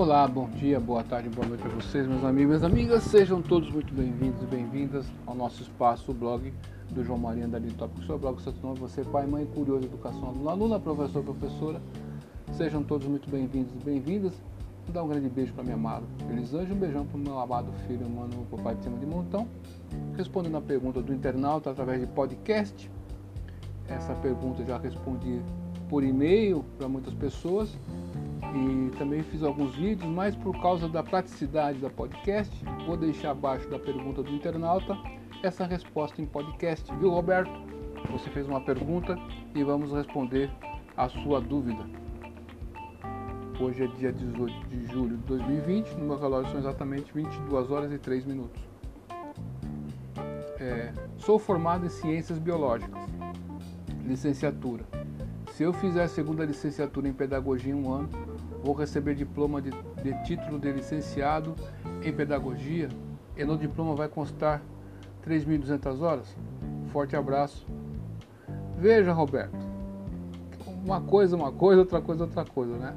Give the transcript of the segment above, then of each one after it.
Olá, bom dia, boa tarde, boa noite a vocês, meus amigos e amigas. Sejam todos muito bem-vindos e bem-vindas ao nosso espaço, o blog do João Maria Andarilho Tópico. Seu blog, seu nome, você pai, mãe, curioso, educação, aluno, aluna, professor, professora. Sejam todos muito bem-vindos e bem-vindas. Dar um grande beijo para minha amada Elisângela, um beijão para o meu amado filho, mano, papai de cima de montão. Respondendo a pergunta do internauta através de podcast. Essa pergunta eu já respondi por e-mail para muitas pessoas e também fiz alguns vídeos, mas por causa da praticidade da podcast, vou deixar abaixo da pergunta do internauta essa resposta em podcast, viu Roberto? Você fez uma pergunta e vamos responder a sua dúvida. Hoje é dia 18 de julho de 2020, no meu relógio são exatamente 22 horas e 3 minutos. É, sou formado em Ciências Biológicas, licenciatura. Se eu fizer a segunda licenciatura em Pedagogia em um ano, vou receber diploma de, de título de licenciado em Pedagogia e no diploma vai constar 3.200 horas? Forte abraço. Veja, Roberto, uma coisa uma coisa, outra coisa outra coisa, né?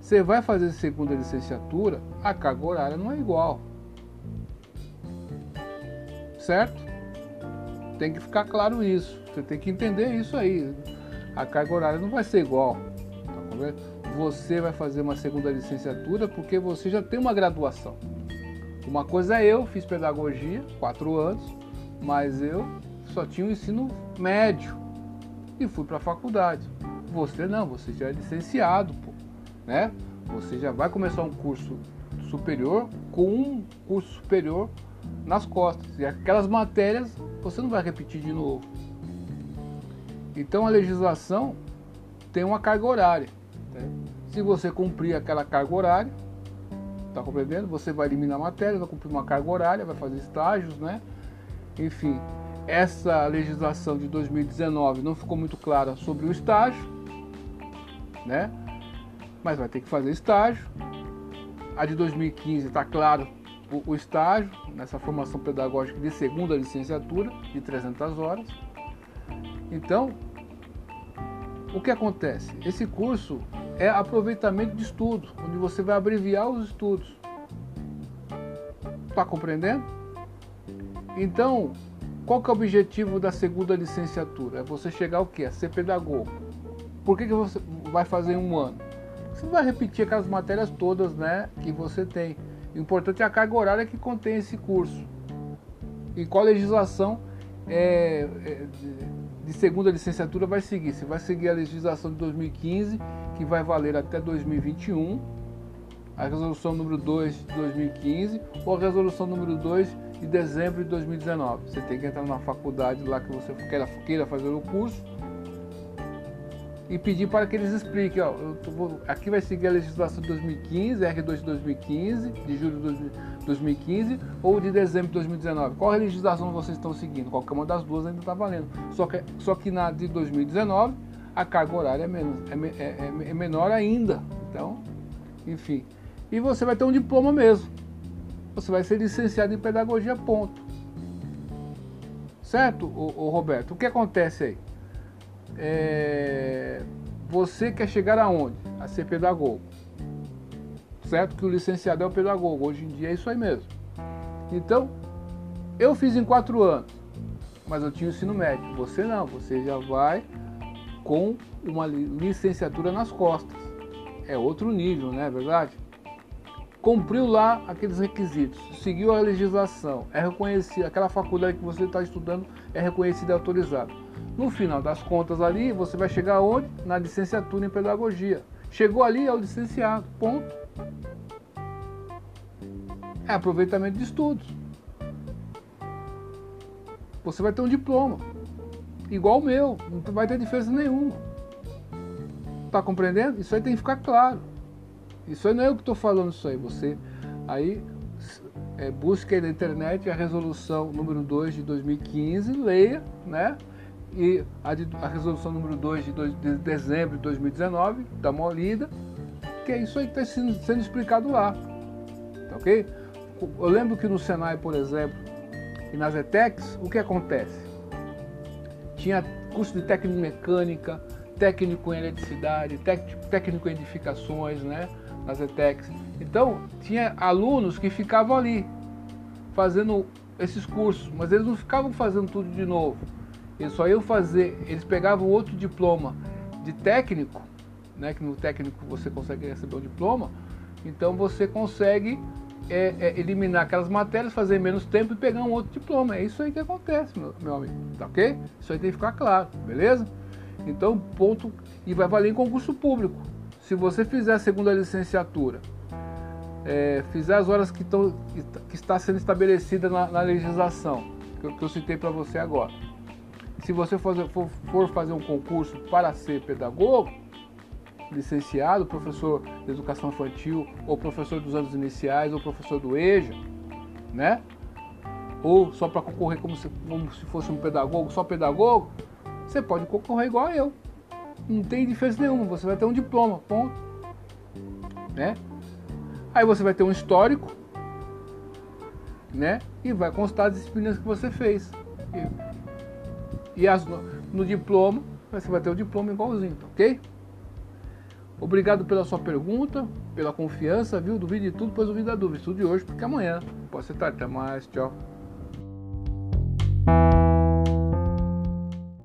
Você vai fazer segunda licenciatura, a carga horária não é igual. Certo? Tem que ficar claro isso. Você tem que entender isso aí. A carga horária não vai ser igual. Tá você vai fazer uma segunda licenciatura porque você já tem uma graduação. Uma coisa é eu, fiz pedagogia, quatro anos, mas eu só tinha o ensino médio e fui para a faculdade. Você não, você já é licenciado, pô, né? Você já vai começar um curso superior com um curso superior nas costas. E aquelas matérias você não vai repetir de novo. Então a legislação tem uma carga horária. Se você cumprir aquela carga horária, tá compreendendo? Você vai eliminar matéria, vai cumprir uma carga horária, vai fazer estágios, né? Enfim, essa legislação de 2019 não ficou muito clara sobre o estágio, né? Mas vai ter que fazer estágio. A de 2015 está claro o, o estágio nessa formação pedagógica de segunda licenciatura de 300 horas. Então, o que acontece? Esse curso é aproveitamento de estudo, onde você vai abreviar os estudos. Está compreendendo? Então, qual que é o objetivo da segunda licenciatura? É você chegar ao quê? A ser pedagogo. Por que, que você vai fazer um ano? Você vai repetir aquelas matérias todas né, que você tem. O importante é a carga horária que contém esse curso. E qual legislação é, é, de segunda licenciatura vai seguir. Você vai seguir a legislação de 2015, que vai valer até 2021, a resolução número 2 de 2015 ou a resolução número 2 de dezembro de 2019. Você tem que entrar na faculdade lá que você queira, queira fazer o curso e pedir para que eles expliquem, ó, tô, aqui vai seguir a legislação de 2015, R2 de 2015, de julho de 2015 ou de dezembro de 2019. Qual legislação vocês estão seguindo? Qualquer uma das duas ainda está valendo. Só que, só que na de 2019 a carga horária é, menos, é, é, é, é menor ainda. Então, enfim. E você vai ter um diploma mesmo. Você vai ser licenciado em pedagogia, ponto. Certo, o Roberto? O que acontece aí? É, você quer chegar aonde? A ser pedagogo. Certo que o licenciado é o pedagogo, hoje em dia é isso aí mesmo. Então, eu fiz em quatro anos, mas eu tinha o ensino médio. Você não, você já vai com uma licenciatura nas costas. É outro nível, não é verdade? Cumpriu lá aqueles requisitos, seguiu a legislação, é reconhecido, aquela faculdade que você está estudando é reconhecida e autorizada no final das contas ali, você vai chegar onde? Na licenciatura em pedagogia. Chegou ali, é o licenciado. Ponto. É aproveitamento de estudos. Você vai ter um diploma. Igual o meu. Não vai ter diferença nenhuma. Tá compreendendo? Isso aí tem que ficar claro. Isso aí não é eu que estou falando isso aí. Você aí é, busque aí na internet a resolução número 2 de 2015, leia, né? E a, de, a resolução número 2 de, de, dezembro de 2019, dá uma lida, que é isso aí que está sendo, sendo, explicado lá. Tá ok? Eu lembro que no Senai, por exemplo, e nas ETECs, o que acontece? Tinha curso de técnico mecânica, técnico em eletricidade, técnico em edificações, né? Nas ETECs. Então, tinha alunos que ficavam ali fazendo esses cursos, mas eles não ficavam fazendo tudo de novo. Eles só iam fazer, eles pegavam outro diploma de técnico, né, que no técnico você consegue receber um diploma, então você consegue é, é, eliminar aquelas matérias, fazer menos tempo e pegar um outro diploma. É isso aí que acontece, meu, meu amigo, tá ok? Isso aí tem que ficar claro, beleza? Então, ponto, e vai valer em concurso público. Se você fizer a segunda licenciatura, é, fizer as horas que, tão, que está sendo estabelecida na, na legislação, que eu, que eu citei para você agora. Se você for, fazer um concurso para ser pedagogo, licenciado, professor de educação infantil, ou professor dos anos iniciais, ou professor do EJA, né? Ou só para concorrer como se, como se fosse um pedagogo, só pedagogo, você pode concorrer igual eu. Não tem diferença nenhuma, você vai ter um diploma, ponto. Né? Aí você vai ter um histórico, né? E vai constar as disciplinas que você fez. E, e as, no, no diploma, você vai ter o diploma igualzinho, tá ok? Obrigado pela sua pergunta, pela confiança, viu? Duvide de tudo, pois duvide da dúvida. Estude hoje, porque amanhã pode ser tarde. Até mais, tchau.